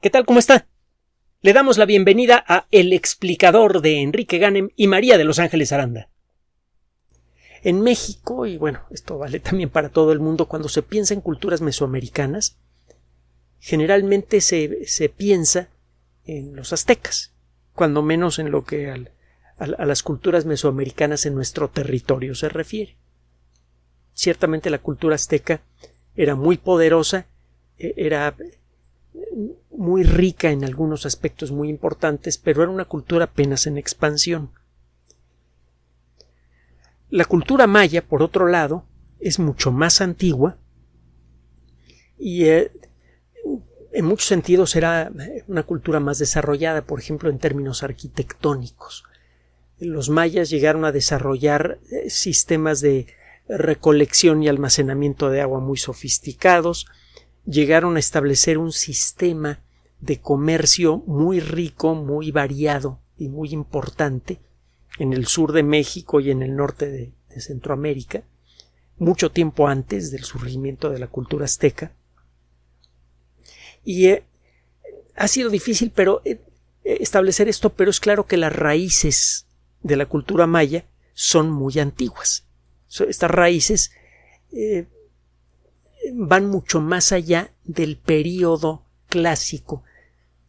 ¿Qué tal? ¿Cómo está? Le damos la bienvenida a El explicador de Enrique Ganem y María de Los Ángeles Aranda. En México, y bueno, esto vale también para todo el mundo, cuando se piensa en culturas mesoamericanas, generalmente se, se piensa en los aztecas, cuando menos en lo que al, a las culturas mesoamericanas en nuestro territorio se refiere. Ciertamente la cultura azteca era muy poderosa, e, era muy rica en algunos aspectos muy importantes, pero era una cultura apenas en expansión. La cultura maya, por otro lado, es mucho más antigua y eh, en muchos sentidos era una cultura más desarrollada, por ejemplo, en términos arquitectónicos. Los mayas llegaron a desarrollar eh, sistemas de recolección y almacenamiento de agua muy sofisticados, llegaron a establecer un sistema de comercio muy rico, muy variado y muy importante en el sur de México y en el norte de, Centroamérica, mucho tiempo antes del surgimiento de la cultura azteca. Y eh, ha sido difícil pero eh, establecer esto, pero es claro que las raíces de la cultura maya son muy antiguas. Estas raíces eh, van mucho más allá del período clásico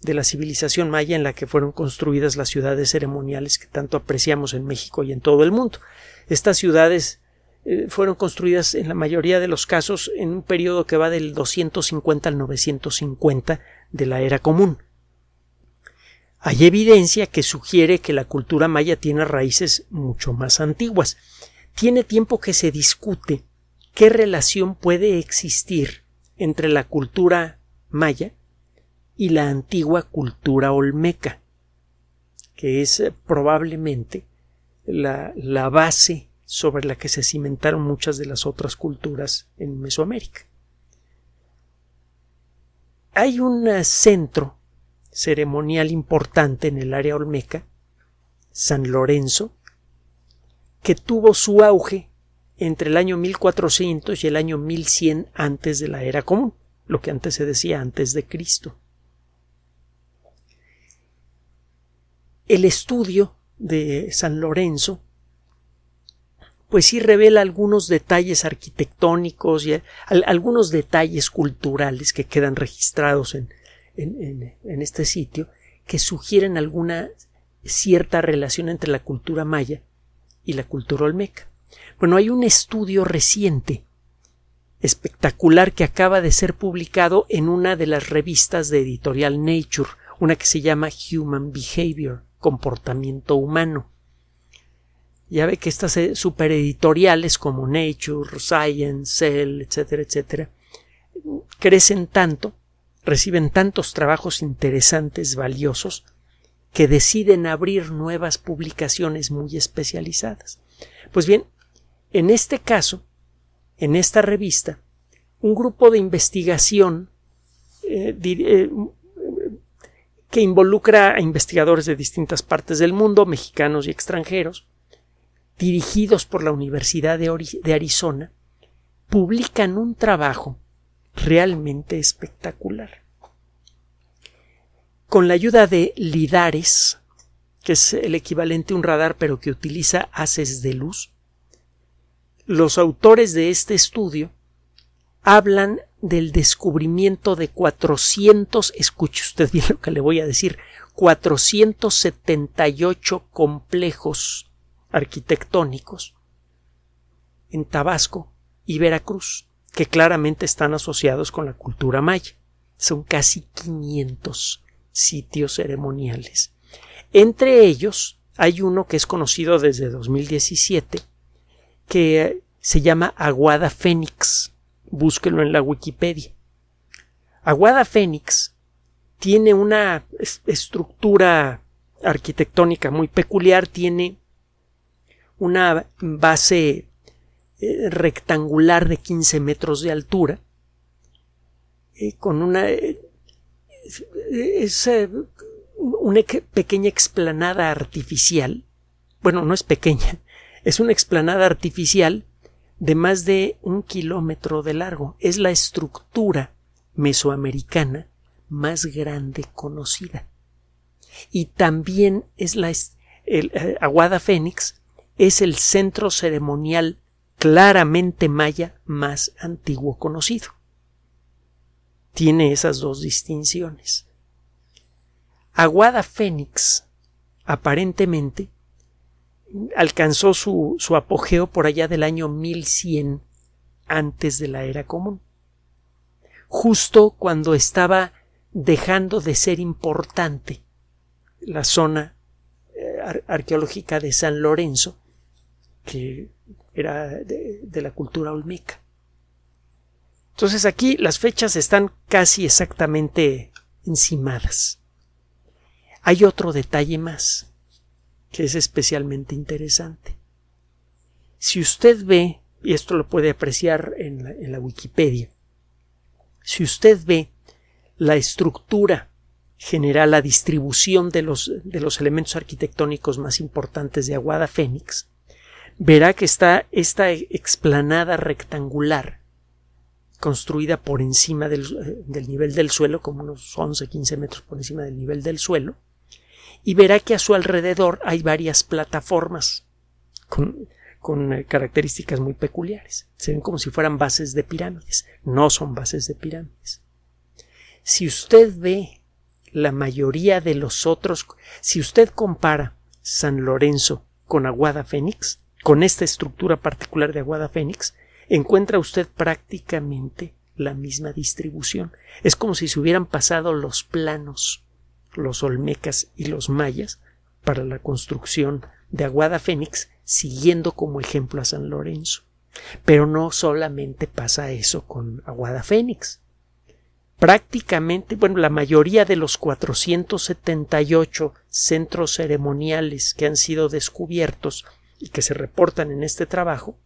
de la civilización maya en la que fueron construidas las ciudades ceremoniales que tanto apreciamos en México y en todo el mundo. Estas ciudades eh, fueron construidas en la mayoría de los casos en un periodo que va del 250 al 950 de la era común. Hay evidencia que sugiere que la cultura maya tiene raíces mucho más antiguas. Tiene tiempo que se discute qué relación puede existir entre la cultura maya y la antigua cultura olmeca, que es eh, probablemente la, la base sobre la que se cimentaron muchas de las otras culturas en Mesoamérica. Hay un eh, centro ceremonial importante en el área olmeca, San Lorenzo, que tuvo su auge entre el año 1400 y el año 1100 antes de la era común, lo que antes se decía antes de Cristo. El estudio de San Lorenzo pues sí revela algunos detalles arquitectónicos y algunos detalles culturales que quedan registrados en, en, este sitio que sugieren alguna cierta relación entre la cultura maya y la cultura olmeca. Bueno, hay un estudio reciente espectacular que acaba de ser publicado en una de las revistas de editorial Nature, una que se llama Human Behavior, comportamiento humano. Ya ve que estas eh, supereditoriales como Nature, Science, Cell, etcétera, etcétera, crecen tanto, reciben tantos trabajos interesantes, valiosos, que deciden abrir nuevas publicaciones muy especializadas. Pues bien, en este caso, en esta revista, un grupo de investigación eh, eh, que involucra a investigadores de distintas partes del mundo, mexicanos y extranjeros, dirigidos por la Universidad de, Arizona, publican un trabajo realmente espectacular. Con la ayuda de lidares, que es el equivalente a un radar pero que utiliza haces de luz, los autores de este estudio hablan del descubrimiento de 400, escuche usted bien lo que le voy a decir, 478 complejos arquitectónicos en Tabasco y Veracruz, que claramente están asociados con la cultura maya. Son casi 500 sitios ceremoniales. Entre ellos hay uno que es conocido desde 2017, que se llama Aguada Fénix. Búsquelo en la Wikipedia. Aguada Fénix tiene una estructura arquitectónica muy peculiar, tiene una base eh, rectangular de 15 metros de altura, eh, con una, eh, es, una pequeña explanada artificial, bueno, no es pequeña, es una explanada artificial de más de un kilómetro de largo. Es la estructura mesoamericana más grande conocida. Y también es la eh, Aguada Fénix es el centro ceremonial claramente maya más antiguo conocido. Tiene esas dos distinciones. Aguada Fénix, aparentemente, alcanzó su, su apogeo por allá del año 1100 antes de la era común. Justo cuando estaba dejando de ser importante la zona eh, arqueológica de San Lorenzo, que era de, de la cultura olmeca. Entonces aquí las fechas están casi exactamente encimadas. Hay otro detalle más que es especialmente interesante. Si usted ve, y esto lo puede apreciar en la, Wikipedia, si usted ve la estructura general, la distribución de los, de los elementos arquitectónicos más importantes de Aguada Fénix, verá que está esta explanada rectangular construida por encima del, del, nivel del suelo, como unos 11, 15 metros por encima del nivel del suelo, y verá que a su alrededor hay varias plataformas con, con eh, características muy peculiares. Se ven como si fueran bases de pirámides. No son bases de pirámides. Si usted ve la mayoría de los otros, si usted compara San Lorenzo con Aguada Fénix, con esta estructura particular de Aguada Fénix, encuentra usted prácticamente la misma distribución. Es como si se hubieran pasado los planos los olmecas y los mayas para la construcción de Aguada Fénix, siguiendo como ejemplo a San Lorenzo. Pero no solamente pasa eso con Aguada Fénix. Prácticamente, bueno, la mayoría de los 478 centros ceremoniales que han sido descubiertos y que se reportan en este trabajo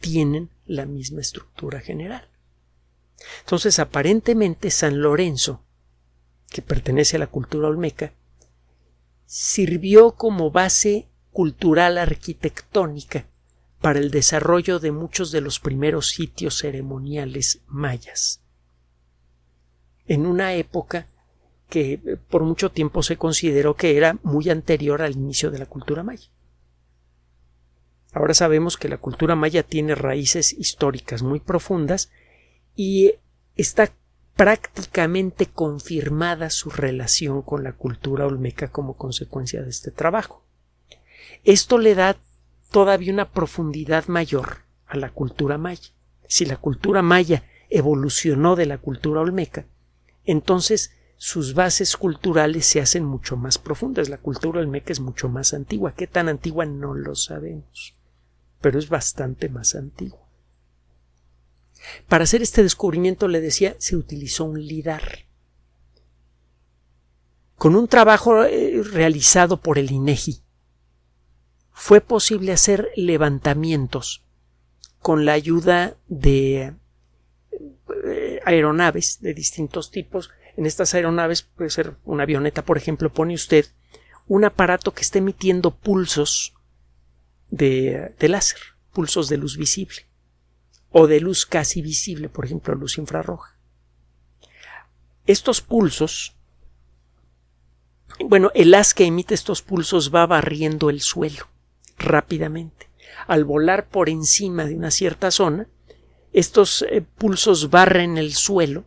tienen la misma estructura general. Entonces, aparentemente San Lorenzo que pertenece a la cultura olmeca, sirvió como base cultural arquitectónica para el desarrollo de muchos de los primeros sitios ceremoniales mayas. En una época que eh, por mucho tiempo se consideró que era muy anterior al inicio de la cultura maya. Ahora sabemos que la cultura maya tiene raíces históricas muy profundas y está prácticamente confirmada su relación con la cultura olmeca como consecuencia de este trabajo. Esto le da todavía una profundidad mayor a la cultura maya. Si la cultura maya evolucionó de la cultura olmeca, entonces sus bases culturales se hacen mucho más profundas. La cultura olmeca es mucho más antigua. ¿Qué tan antigua? No lo sabemos, pero es bastante más antigua. Para hacer este descubrimiento, le decía, se utilizó un lidar. Con un trabajo eh, realizado por el INEGI, fue posible hacer levantamientos con la ayuda de eh, aeronaves de distintos tipos. En estas aeronaves puede ser una avioneta, por ejemplo, pone usted un aparato que esté emitiendo pulsos de, de láser, pulsos de luz visible o de luz casi visible, por ejemplo, luz infrarroja. Estos pulsos, bueno, el haz que emite estos pulsos va barriendo el suelo rápidamente. Al volar por encima de una cierta zona, estos eh, pulsos barren el suelo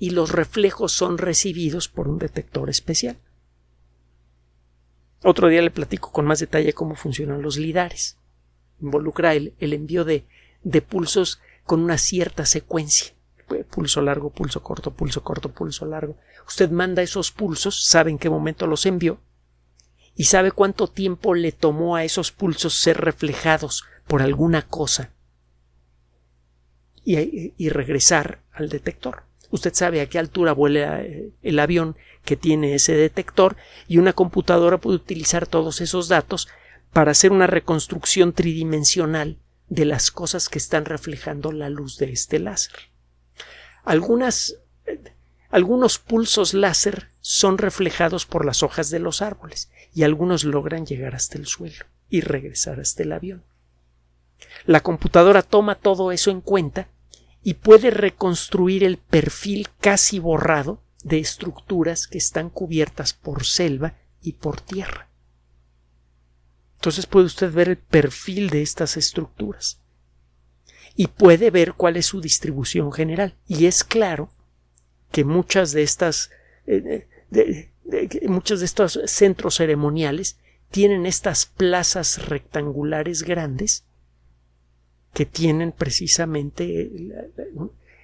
y los reflejos son recibidos por un detector especial. Otro día le platico con más detalle cómo funcionan los lidares. Involucra el envío de de pulsos con una cierta secuencia. Pulso largo, pulso corto, pulso corto, pulso largo. Usted manda esos pulsos, sabe en qué momento los envió y sabe cuánto tiempo le tomó a esos pulsos ser reflejados por alguna cosa y, y regresar al detector. Usted sabe a qué altura vuela eh, el avión que tiene ese detector y una computadora puede utilizar todos esos datos para hacer una reconstrucción tridimensional de las cosas que están reflejando la luz de este láser. Algunas, algunos pulsos láser son reflejados por las hojas de los árboles y algunos logran llegar hasta el suelo y regresar hasta el avión. La computadora toma todo eso en cuenta y puede reconstruir el perfil casi borrado de estructuras que están cubiertas por selva y por tierra. Entonces puede usted ver el perfil de estas estructuras y puede ver cuál es su distribución general. Y es claro que muchas de estas eh, de, muchos de estos centros ceremoniales tienen estas plazas rectangulares grandes que tienen precisamente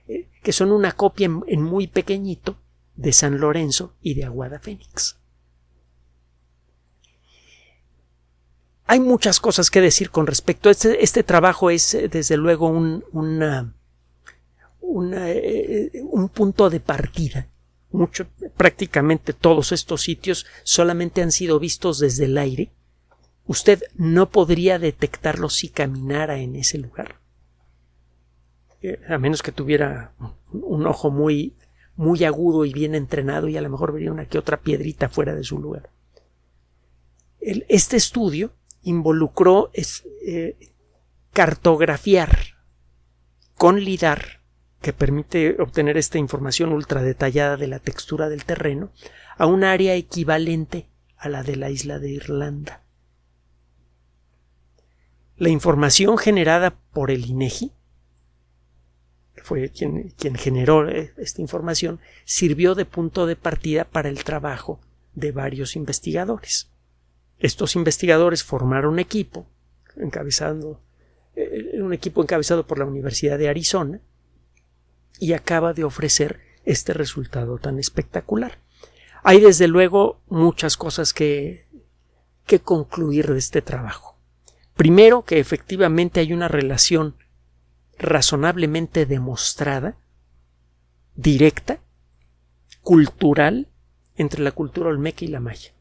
eh, que son una copia en, muy pequeñito de San Lorenzo y de Aguada Fénix. Hay muchas cosas que decir con respecto. Este, este trabajo es, eh, desde luego, un, eh, un punto de partida. Mucho, prácticamente todos estos sitios solamente han sido vistos desde el aire usted no podría detectarlo si caminara en ese lugar. Eh, a menos que tuviera un ojo muy, muy agudo y bien entrenado y a lo mejor vería una que otra piedrita fuera de su lugar. este estudio involucró eh, cartografiar con LIDAR, que permite obtener esta información ultra detallada de la textura del terreno, a un área equivalente a la de la isla de Irlanda. La información generada por el INEGI, que fue quien, quien generó eh, esta información, sirvió de punto de partida para el trabajo de varios investigadores. Estos investigadores formaron un equipo, encabezando, eh, un equipo encabezado por la Universidad de Arizona, y acaba de ofrecer este resultado tan espectacular. Hay desde luego muchas cosas que, que concluir de este trabajo. Primero, que efectivamente hay una relación razonablemente demostrada, directa, cultural, entre la cultura olmeca y la maya.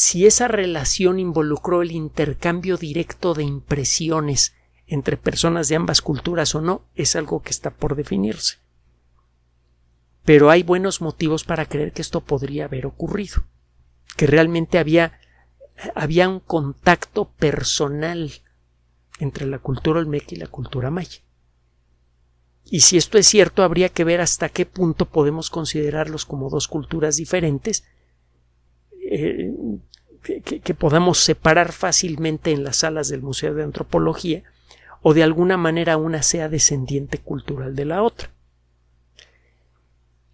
Si esa relación involucró el intercambio directo de impresiones entre personas de ambas culturas o no, es algo que está por definirse. Pero hay buenos motivos para creer que esto podría haber ocurrido, que realmente había había un contacto personal entre la cultura olmeca y la cultura maya. Y si esto es cierto, habría que ver hasta qué punto podemos considerarlos como dos culturas diferentes eh, que, que, podamos separar fácilmente en las salas del Museo de Antropología o de alguna manera una sea descendiente cultural de la otra.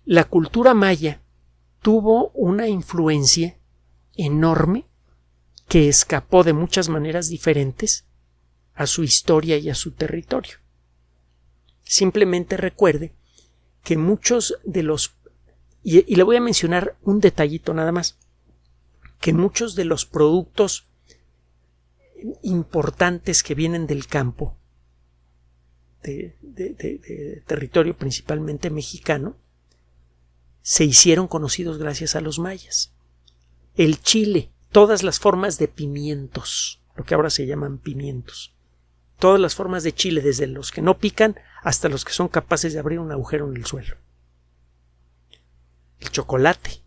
La cultura maya tuvo una influencia enorme que escapó de muchas maneras diferentes a su historia y a su territorio. Simplemente recuerde que muchos de los y, le voy a mencionar un detallito nada más que muchos de los productos importantes que vienen del campo de, de, territorio principalmente mexicano se hicieron conocidos gracias a los mayas. El chile, todas las formas de pimientos, lo que ahora se llaman pimientos. Todas las formas de chile, desde los que no pican hasta los que son capaces de abrir un agujero en el suelo. El chocolate.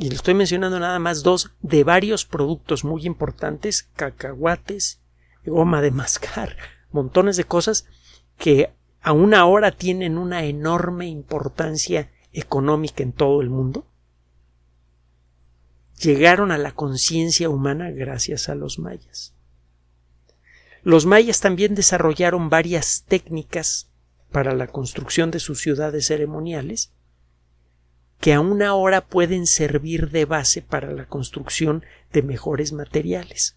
Y le estoy mencionando nada más dos de varios productos muy importantes, cacahuates, goma de mascar, montones de cosas que aún ahora tienen una enorme importancia económica en todo el mundo llegaron a la conciencia humana gracias a los mayas. Los mayas también desarrollaron varias técnicas para la construcción de sus ciudades ceremoniales que aún ahora pueden servir de base para la construcción de mejores materiales.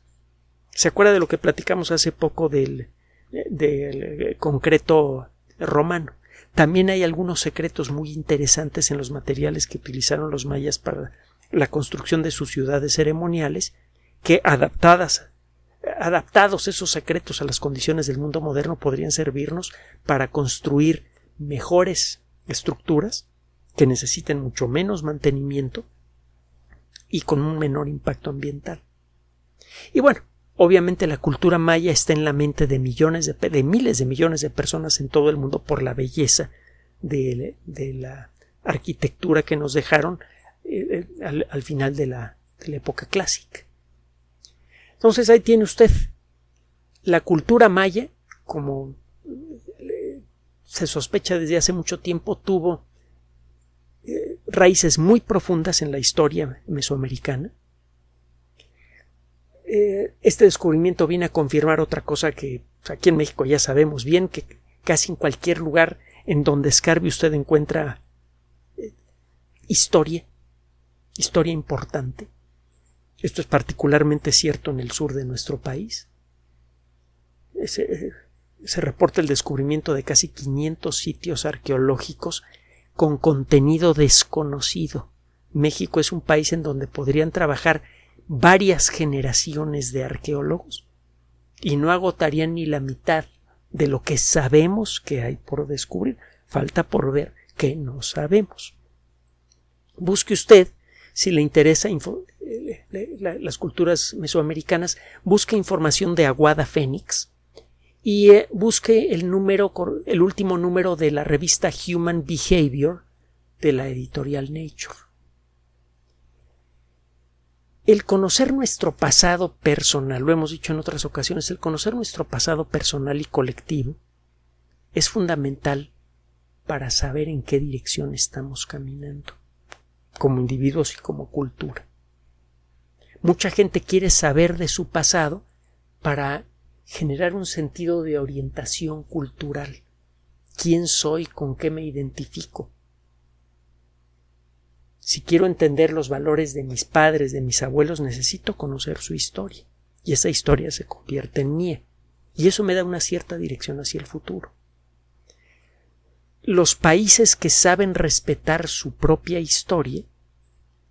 ¿Se acuerda de lo que platicamos hace poco del, del concreto romano? También hay algunos secretos muy interesantes en los materiales que utilizaron los mayas para la construcción de sus ciudades ceremoniales que adaptadas adaptados esos secretos a las condiciones del mundo moderno podrían servirnos para construir mejores estructuras que necesiten mucho menos mantenimiento y con un menor impacto ambiental. Y bueno, obviamente la cultura maya está en la mente de millones de, de miles de millones de personas en todo el mundo por la belleza de, la arquitectura que nos dejaron eh, eh, al, final de la, de la época clásica. Entonces ahí tiene usted la cultura maya como se sospecha desde hace mucho tiempo, tuvo eh, raíces muy profundas en la historia mesoamericana. Eh, este descubrimiento viene a confirmar otra cosa que aquí en México ya sabemos bien, que casi en cualquier lugar en donde escarbe usted encuentra eh, historia, historia importante. Esto es particularmente cierto en el sur de nuestro país. Se, se reporta el descubrimiento de casi 500 sitios arqueológicos con contenido desconocido. México es un país en donde podrían trabajar varias generaciones de arqueólogos y no agotarían ni la mitad de lo que sabemos que hay por descubrir. Falta por ver que no sabemos. Busque usted, si le interesa las culturas mesoamericanas, busque información de Aguada Fénix, y eh, busque el número, el último número de la revista Human Behavior de la editorial Nature. El conocer nuestro pasado personal, lo hemos dicho en otras ocasiones, el conocer nuestro pasado personal y colectivo es fundamental para saber en qué dirección estamos caminando, como individuos y como cultura. Mucha gente quiere saber de su pasado para generar un sentido de orientación cultural. ¿Quién soy? ¿Con qué me identifico? Si quiero entender los valores de mis padres, de mis abuelos, necesito conocer su historia. Y esa historia se convierte en mía. Y eso me da una cierta dirección hacia el futuro. Los países que saben respetar su propia historia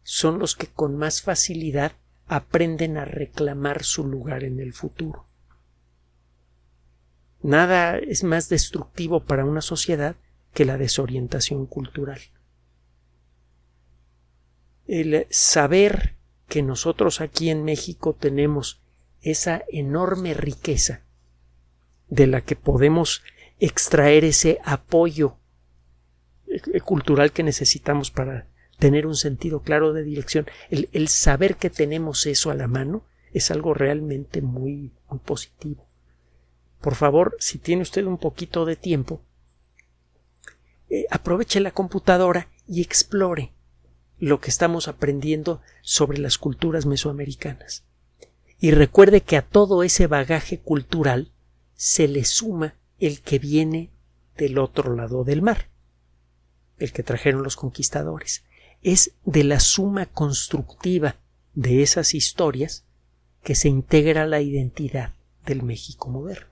son los que con más facilidad aprenden a reclamar su lugar en el futuro. Nada es más destructivo para una sociedad que la desorientación cultural. El saber que nosotros aquí en México tenemos esa enorme riqueza de la que podemos extraer ese apoyo eh, cultural que necesitamos para tener un sentido claro de dirección. El, el, saber que tenemos eso a la mano es algo realmente muy, muy positivo por favor, si tiene usted un poquito de tiempo, eh, aproveche la computadora y explore lo que estamos aprendiendo sobre las culturas mesoamericanas. Y recuerde que a todo ese bagaje cultural se le suma el que viene del otro lado del mar, el que trajeron los conquistadores. Es de la suma constructiva de esas historias que se integra la identidad del México moderno.